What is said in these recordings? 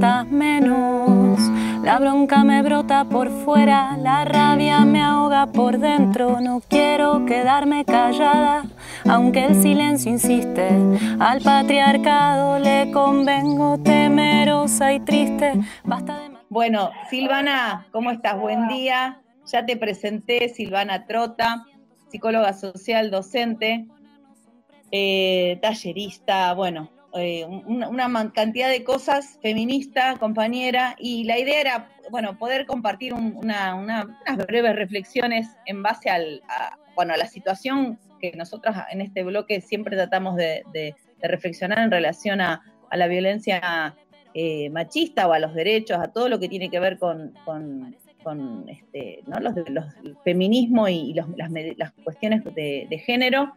tantas menos. La bronca me brota por fuera, la rabia me ahoga por dentro. No quiero quedarme callada, aunque el silencio insiste. Al patriarcado le convengo temerosa y triste. Basta de... Bueno, Silvana, ¿cómo estás? Buen día. Ya te presenté, Silvana Trota, psicóloga social, docente, eh, tallerista, bueno, eh, una, cantidad de cosas, feminista, compañera, y la idea era, bueno, poder compartir unas breves reflexiones en base al, a, bueno, a la situación que nosotros en este bloque siempre tratamos de, reflexionar en relación a, la violencia eh, machista o a los derechos, a todo lo que tiene que ver con, este, los, los, el feminismo y, las, cuestiones de género.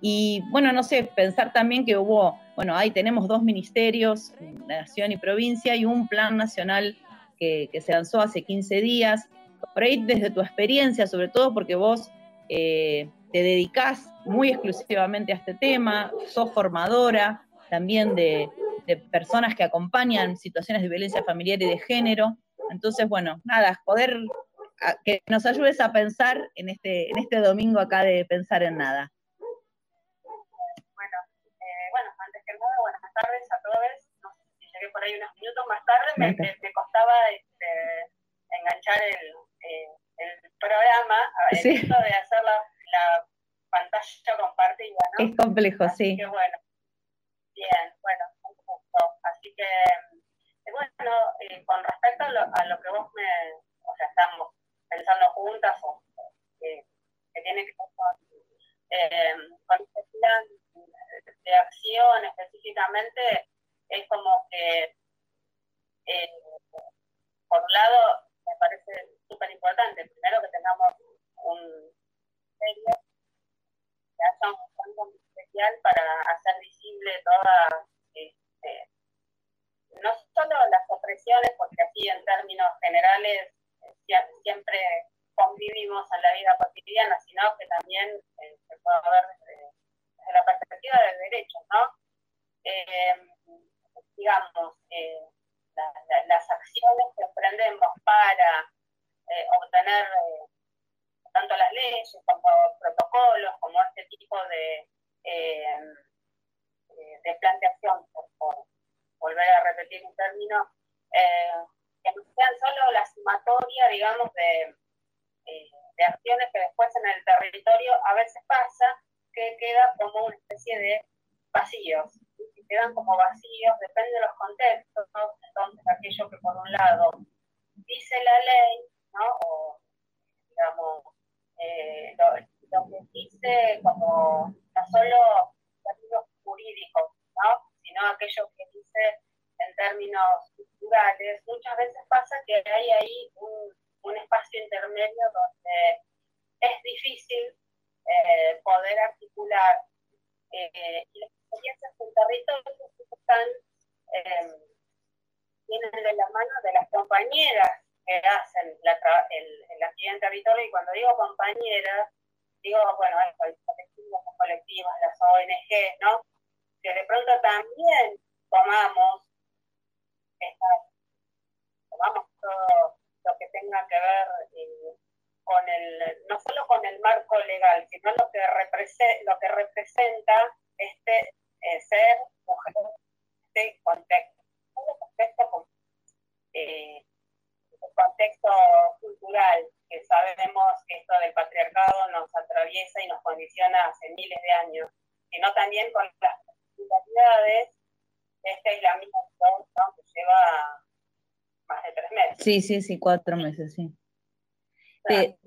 Y bueno, no sé, pensar también que hubo, bueno, ahí tenemos dos ministerios, nación y provincia, y un plan nacional que, se lanzó hace 15 días. Por ahí, desde tu experiencia, sobre todo porque vos eh, te dedicás muy exclusivamente a este tema, sos formadora también de, personas que acompañan situaciones de violencia familiar y de género. Entonces, bueno, nada, poder que nos ayudes a pensar en este, en este domingo acá de Pensar en Nada. Ahí unos minutos más tarde, me, me, costaba este, enganchar el, eh, el programa, el sí. de hacer la, la, pantalla compartida, ¿no? Es complejo, Así sí. Que bueno, bien, bueno, un gusto. Así que, eh, bueno, eh, con respecto a lo, a lo, que vos me, o sea, estamos pensando juntas, o, que, que tiene que ver con, eh, con este plan de acción específicamente es como que, eh, por un lado, me parece súper importante, primero que tengamos un serio, que haya un fondo especial para hacer visible todas, este, no solo las opresiones, en términos generales siempre convivimos en la vida cotidiana, sino que también eh, se puede ver desde desde la perspectiva de derechos, ¿no? Eh, digamos, eh, las acciones que emprendemos para eh, obtener tanto las leyes como protocolos, como este tipo de, de plan de acción, por, volver a repetir un término, que no sean solo la sumatoria, digamos, de, de acciones que después en el territorio a veces pasa, que queda como una especie de vacíos, que quedan como vacíos, depende de los contextos, entonces aquello que por un lado dice la ley, ¿no? o digamos, eh, lo, que dice como no solo términos jurídicos, ¿no? sino aquello que dice en términos culturales, muchas veces pasa que hay ahí un, un espacio intermedio donde es difícil eh, poder articular eh, las experiencias en territorio están, eh, vienen de la mano de las compañeras que hacen la, el, el actividad en territorio, y cuando digo compañeras, digo, bueno, los colectivos, las colectivas, las ONG, ¿no? Que de pronto también tomamos, tomamos todo lo que tenga que ver eh, con el, no solo con el marco legal, sino lo que, representa, lo que representa este eh, ser mujer, este contexto, contexto, eh, contexto cultural, que sabemos que esto del patriarcado nos atraviesa y nos condiciona hace miles de años, sino también con las particularidades de este aislamiento que lleva más de tres meses. Sí, sí, sí, cuatro meses, sí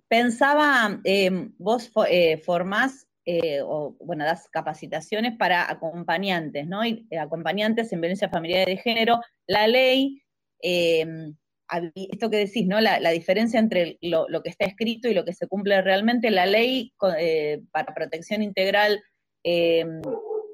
pensaba, em, vos eh, formás, eh, o bueno, das capacitaciones para acompañantes, ¿no? Y, eh, acompañantes en violencia familiar de género. La ley, em, esto que decís, ¿no? La, diferencia entre lo, que está escrito y lo que se cumple realmente, la ley para protección integral em,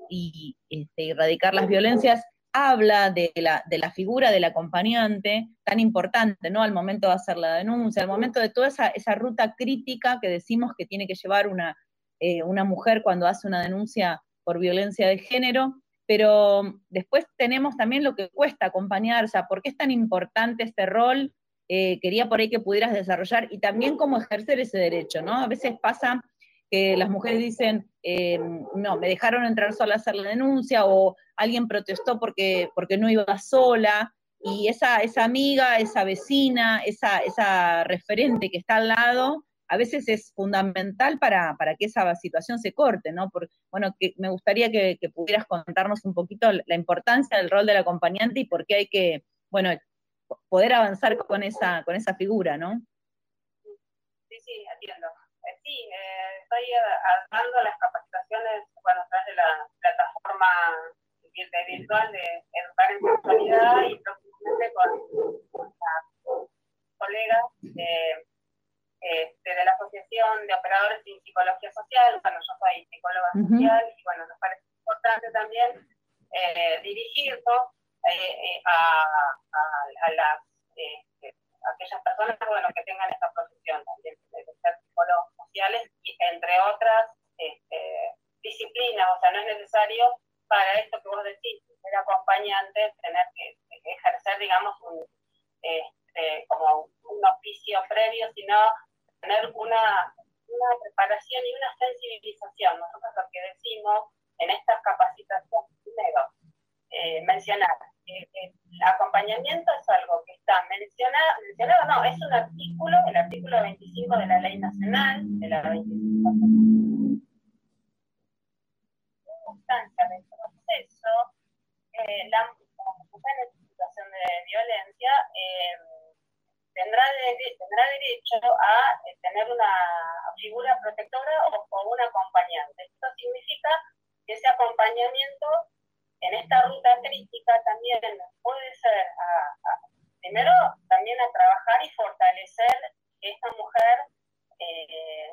y este, erradicar las violencias habla de la, de la, figura del acompañante tan importante, ¿no? Al momento de hacer la denuncia, al momento de toda esa, esa ruta crítica que decimos que tiene que llevar una, eh, una mujer cuando hace una denuncia por violencia de género. pero después tenemos también lo que cuesta acompañar, o sea, ¿por qué es tan importante este rol? Eh, quería por ahí que pudieras desarrollar y también cómo ejercer ese derecho, ¿no? A veces pasa que las mujeres dicen, eh, no, me dejaron entrar sola a hacer la denuncia o alguien protestó porque, porque no iba sola y esa, esa amiga, esa vecina, esa, esa referente que está al lado, a veces es fundamental para, que esa situación se corte, ¿no? Porque, bueno, que me gustaría que, pudieras contarnos un poquito la importancia del rol del acompañante y por qué hay que, bueno, poder avanzar con esa, con esa figura, ¿no? Sí, sí, entiendo. Eh, sí, eh, estoy dando las capacitaciones, bueno, a través de la plataforma virtual de Educar en Sexualidad y próximamente con, con colegas de este, de la Asociación de Operadores en Psicología Social, bueno, yo soy psicóloga social y bueno, nos parece importante también eh, dirigirnos eh, eh, a, a, las este, aquellas personas bueno, que tengan esta profesión también de, ser psicólogos sociales y entre otras este, disciplinas, o sea, no es necesario para esto que vos decís, ser acompañante, tener que ejercer, digamos, un, este, como un oficio previo, sino tener una, preparación y una sensibilización. Nosotros lo que decimos en estas capacitaciones, primero, eh, mencionar, eh, el acompañamiento es algo que está mencionado, mencionado, no, es un artículo, el artículo 25 de la Ley Nacional, de la 25 instancia del proceso, eh, la, mujer en situación de violencia eh, tendrá, tendrá derecho a eh, tener una figura protectora o, un acompañante. Esto significa que ese acompañamiento en esta ruta crítica también puede ser, primero, también a trabajar y fortalecer que esta mujer eh,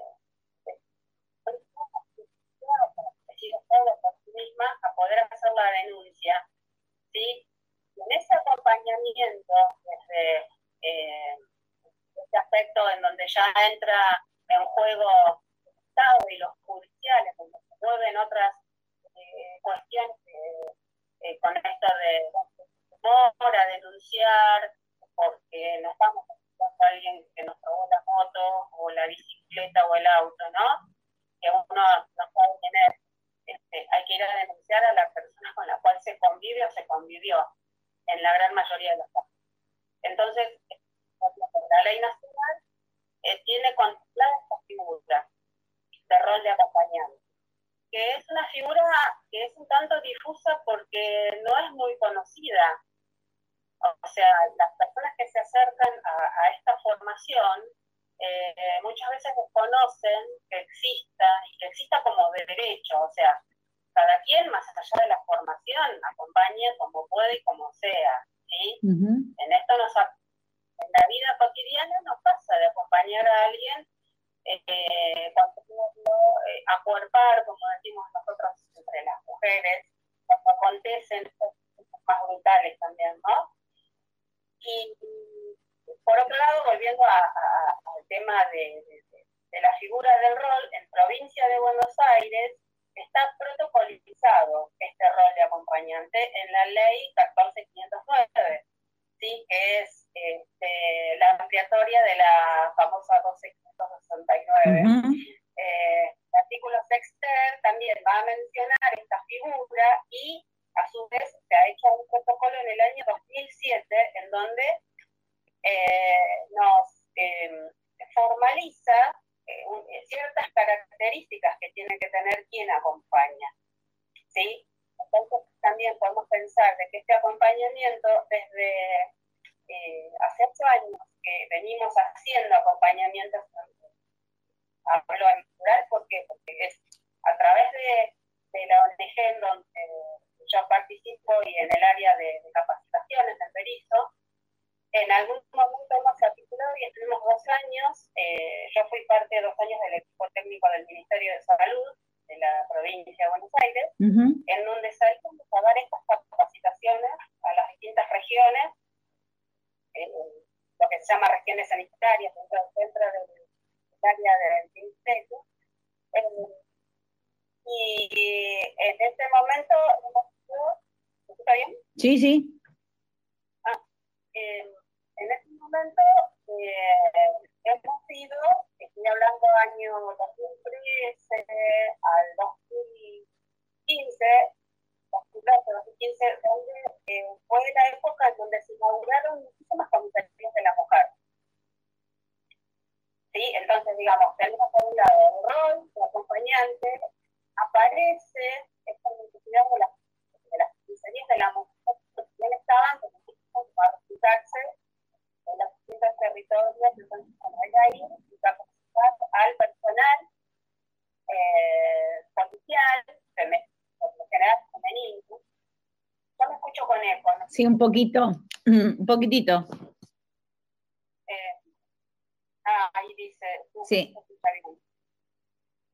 por sí misma a poder hacer la denuncia. ¿sí? En ese acompañamiento desde eh, este aspecto en donde ya entra en juego el Estado y los judiciales, donde se mueven otras eh, cuestiones eh, eh, con esto de temor a denunciar, porque no estamos a alguien que nos robó la moto o la bicicleta o el auto, ¿no? Que uno no puede tener. Este, hay que ir a denunciar a la persona con la cual se convive o se convivió, en la gran mayoría de los casos. Entonces, la ley nacional eh, tiene contemplada esta figura de rol de acompañante, que es una figura que es un tanto difusa porque no es muy conocida. O sea, las personas que se acercan a, esta formación eh, muchas veces desconocen que exista y que exista como de derecho. O sea, cada quien, más allá de la formación, acompaña como puede y como sea. ¿sí? En esto nos en la vida cotidiana nos pasa de acompañar a alguien eh, cuando eh, acuerpar, como decimos nosotros entre las mujeres, cuando acontecen cosas más brutales también, ¿no? Y por otro lado, volviendo al tema de, la figura del rol, en provincia de Buenos Aires está protocolizado este rol de acompañante en la ley 14509, ¿sí? que es este, la ampliatoria de la famosa 1269. Eh, el artículo sexter también va a mencionar esta figura y a su vez se ha hecho un protocolo en el año 2007 en donde eh, nos em, formaliza eh, ciertas características que tiene que tener quien acompaña. ¿sí? Entonces también podemos pensar de que este acompañamiento desde eh, hace ocho años que venimos haciendo acompañamientos, hablo en plural porque, porque es a través de, de, la ONG en donde yo participo y en el área de, capacitaciones en Perizo, en algún momento hemos articulado y estuvimos dos años, eh, yo fui parte de dos años del equipo técnico del Ministerio de Salud de la provincia de Buenos Aires, en donde salimos a dar estas capacitaciones a las distintas regiones lo que se llama regiones sanitarias dentro, dentro del área del ministerio. Eh, y en este momento hemos ¿Me escucha bien? Sí, sí. Ah, eh, en este momento eh, hemos ido, estoy hablando año 2013 al 2015, 2015, donde eh, fue la época en donde se inauguraron muchísimas comisarías de la mujer. ¿Sí? Entonces, digamos, tenemos por un lado el rol de acompañante, aparece esta necesidad de las, comisarías de la mujer que bien estaban, para replicarse en los distintos territorios, entonces, como ahí, al personal eh, policial, general femenino. Yo me escucho con eco, ¿no? Sí, un poquito, un poquitito. Eh, ah, ahí dice. Sí.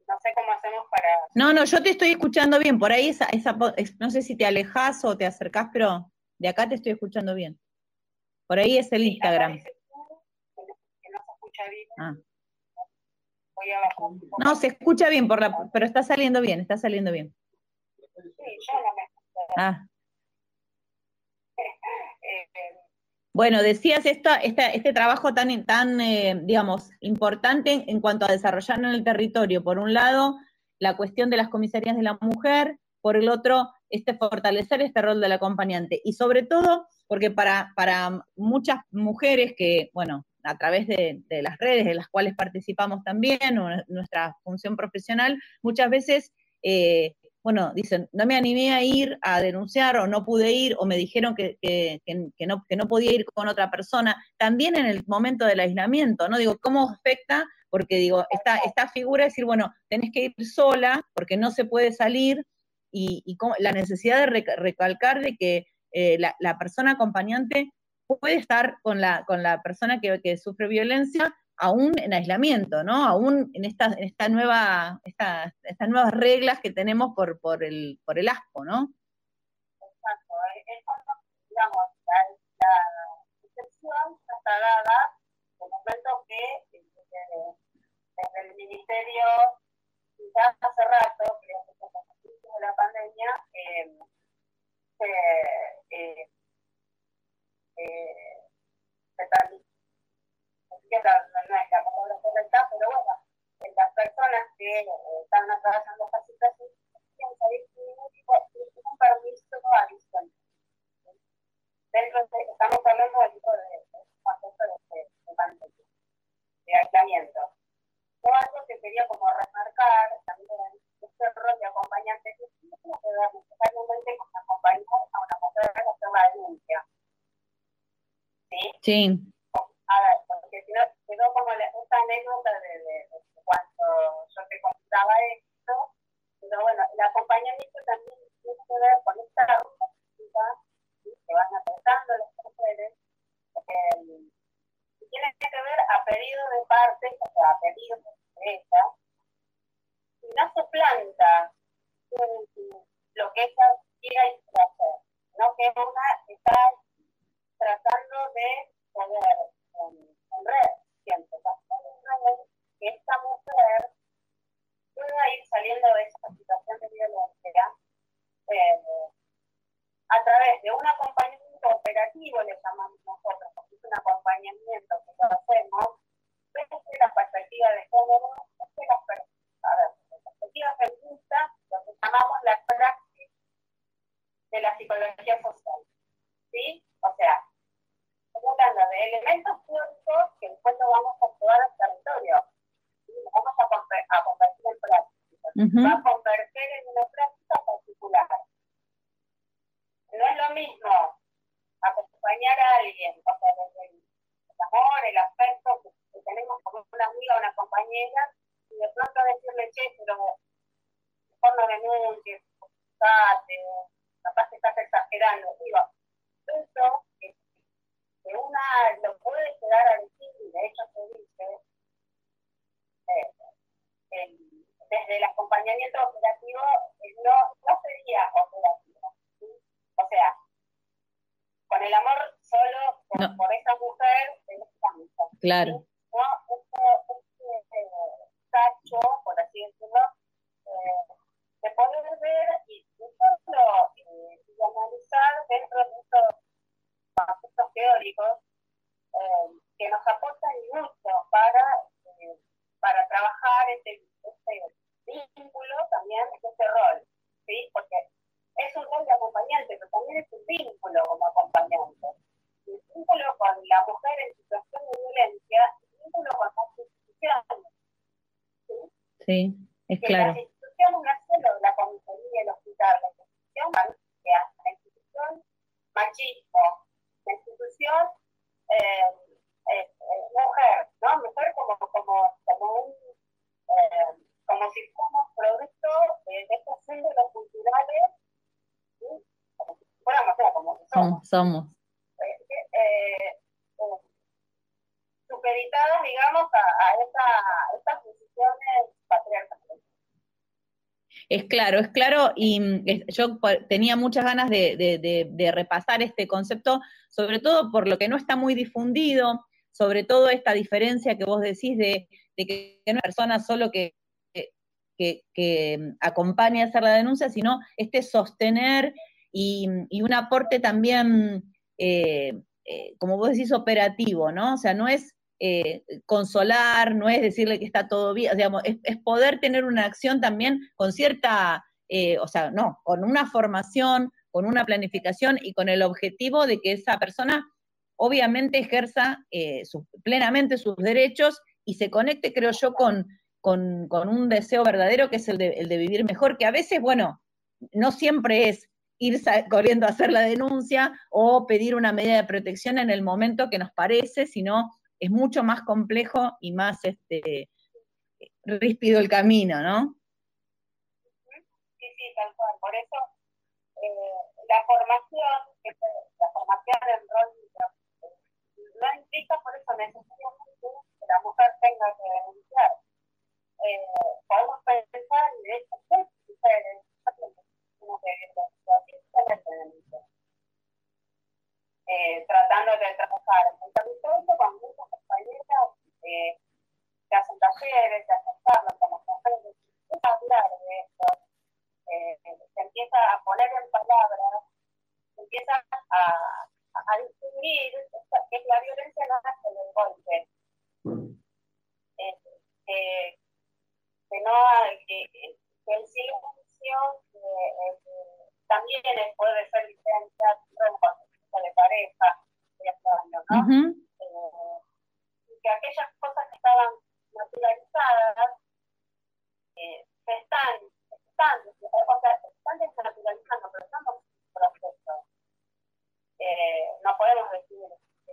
No sé cómo hacemos para. No, no, yo te estoy escuchando bien. Por ahí esa, esa no sé si te alejas o te acercás, pero de acá te estoy escuchando bien. Por ahí es el Sí, Instagram. acá dice que no se escucha bien. Ah. Voy a bajar un poco. No, se escucha bien, por la, pero está saliendo bien, está saliendo bien. Sí, yo no me escucho. Ah, Eh, eh, bueno, decías esta, esta- este trabajo tan, tan eh, digamos, importante en, en cuanto a desarrollar en el territorio. Por un lado, la cuestión de las comisarías de la mujer, por el otro, este fortalecer este rol del acompañante. Y sobre todo, porque para, para muchas mujeres que, bueno, a través de, las redes de las cuales participamos también, o nuestra función profesional, muchas veces eh, bueno, dicen, no me animé a ir a denunciar o no pude ir o me dijeron que, que, no, que no podía ir con otra persona, también en el momento del aislamiento, ¿no? Digo, ¿cómo afecta? Porque digo, esta, esta figura es decir, bueno, tenés que ir sola porque no se puede salir y, cómo- la necesidad de reca- recalcar de que eh, la persona acompañante puede estar con la, con la persona que, que sufre violencia aún en aislamiento, ¿no? Aún en esta, en esta nueva, esta, estas nuevas reglas que tenemos por, por el, por el asco, ¿no? Exacto, es es cuando, digamos, la, la excepción está dada en el momento que eh, desde, desde el Ministerio, ya hace rato, que los inicios de la pandemia, eh, se, eh, eh, que no, es la palabra correcta, pero bueno, las personas que eh, están atravesando esta situación tienen que salir sin un permiso adicional. Dentro de, estamos hablando del tipo de, de de, ¿Sí? A ver, porque si no, quedó como la, esta anécdota de, de, de cuando yo te contaba esto, pero bueno, el acompañamiento también tiene que ver con esta ruta que van atravesando las mujeres, eh, y tiene que ver a pedido de parte, o sea, a pedido de ella, y no se planta lo que ella quiera hacer, sino que una está tratando de poner en, en red, que esta mujer pueda ir saliendo de esa situación de violencia eh, a través de un acompañamiento operativo, le llamamos nosotros, porque es un acompañamiento que lo hacemos desde la perspectiva de género, desde la, per- a ver, desde la perspectiva feminista, lo que llamamos la praxis de la psicología social. ¿Sí? O sea, estamos hablando de elementos teóricos que después lo vamos a llevar al territorio. ¿sí? Lo vamos a, conver- a convertir en Va a convertir en una práctica particular. No es lo mismo acompañar a alguien, o sea, desde el, el amor, el afecto que, que tenemos como una amiga o una compañera, y de pronto decirle, che, pero mejor no denuncies, buscate, capaz que estás exagerando. Digo, eso que, que una lo puede llegar a decir, y de hecho se dice, eh, el- desde el acompañamiento operativo eh, no, no sería operativo. ¿sí? O sea, con el amor solo por, No. Claro. ¿no? Este, este eh, tacho, por así decirlo, eh, de poder ver y no solo, eh, Sí, es claro. La institución no es solo la comisaría y el hospital, la institución que hace la institución machismo, la institución eh, eh, eh, mujer, ¿no? Mujer como, como, como un eh, como si fuéramos producto de estos símbolos culturales, ¿sí? como si fuéramos, como somos. somos. Eh, supeditadas, digamos, a, a, esa, a estas posiciones patriarcales. Es claro, es claro, y mm, yo tenía muchas ganas de, repasar este concepto, sobre todo por lo que no está muy difundido, sobre todo esta diferencia que vos decís de, que no es una persona solo que, que, mm, acompaña a hacer la denuncia, sino este sostener y, y un aporte también, eh, eh, como vos decís, operativo, ¿no? O sea, no es eh, consolar, no es decirle que está todo bien, digamos, es, poder tener una acción también con cierta, eh, o sea, no, con una formación, con una planificación y con el objetivo de que esa persona obviamente ejerza eh, plenamente sus derechos y se conecte, creo yo, con, con, con un deseo verdadero que es el de, el de, vivir mejor, que a veces, bueno, no siempre es ir corriendo a hacer la denuncia o pedir una medida de protección en el momento que nos parece, sino es mucho más complejo y más este, ríspido el camino, ¿no? Sí, sí, tal cual. Por eso eh, la formación, la formación en rol no implica por eso necesariamente que la mujer tenga que denunciar. Eh, podemos pensar, de hecho, mujeres, eh, tratando de trabajar. En territorio con muchas compañeras eh, que hacen talleres, que hacen charlas con las a hablar de esto, eh, se empieza a poner en palabras, se empieza a, a distinguir que la violencia no hace del golpe, eh, que, que, no, que, que el silencio también puede ser licencia de pareja, de años, ¿no? Uh -huh. eh, y que aquellas cosas que estaban naturalizadas eh, se están, están, o sea, se están desnaturalizando, pero estamos en proceso. Eh, no podemos decir que,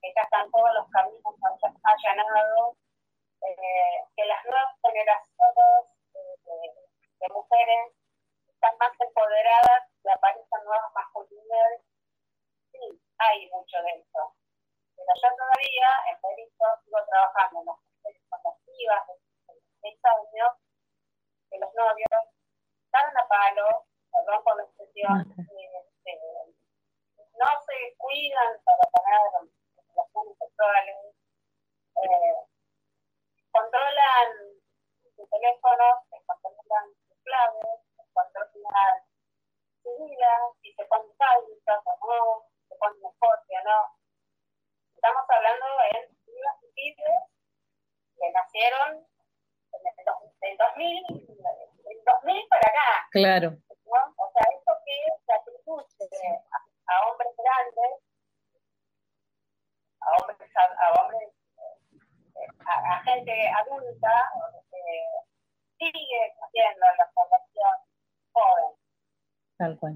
que ya están todos los caminos allanados, eh, que las nuevas generaciones de, de mujeres están más empoderadas y aparecen nuevas masculinidades sí, hay mucho de eso. Pero yo todavía, en Perito, sigo trabajando en las mujeres colectivas de seis años, que los novios están a palo, perdón por la expresión, este, no se cuidan para tener relaciones sexuales, eh, controlan su teléfono, controlan sus claves, controlan su vida, si se ponen o no, con mejor, ¿no? Estamos hablando de niños y en el 2000, en 2000 para acá. Claro. ¿no? O sea, esto que se atribuye a, a, hombres grandes, a hombres, a, a hombres, a, a, gente adulta, eh, sigue haciendo la formación joven. Tal cual.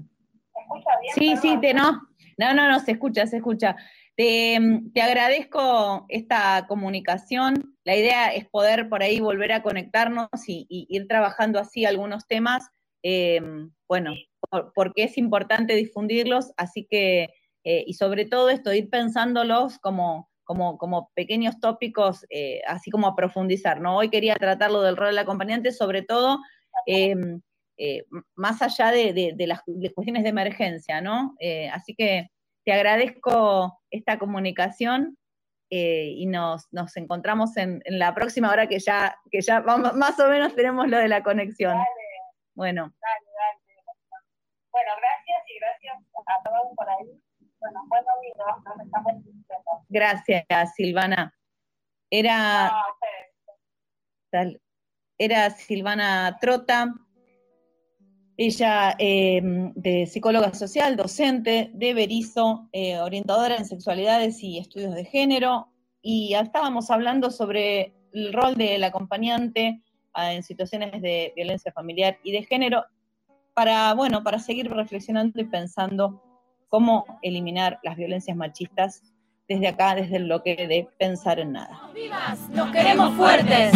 ¿Me escucha bien? Sí, Perdón. sí, te no. No, no, no, se escucha, se escucha. Te, te, agradezco esta comunicación. La idea es poder por ahí volver a conectarnos y, ir trabajando así algunos temas, eh, bueno, por, porque es importante difundirlos, así que, eh, y sobre todo esto, ir pensándolos como, como, como pequeños tópicos, eh, así como a profundizar, ¿no? Hoy quería tratarlo del rol del acompañante, sobre todo eh, más allá de, de, las cuestiones de emergencia, ¿no? Así que te agradezco esta comunicación eh, y nos, nos encontramos en, en, la próxima hora que ya, que ya vamos, más o menos tenemos lo de la conexión. Dale. Bueno. Dale, dale. Bueno, gracias y gracias a todos por ahí. Bueno, buen domingo, nos estamos escuchando. Gracias, Silvana. Era, no, era Silvana Trota. Ella eh, de psicóloga social, docente de Berizo, eh, orientadora en sexualidades y estudios de género, y estábamos hablando sobre el rol del acompañante en situaciones de violencia familiar y de género, para, bueno, para seguir reflexionando y pensando cómo eliminar las violencias machistas desde acá, desde el bloque de pensar en nada. Nos queremos fuertes.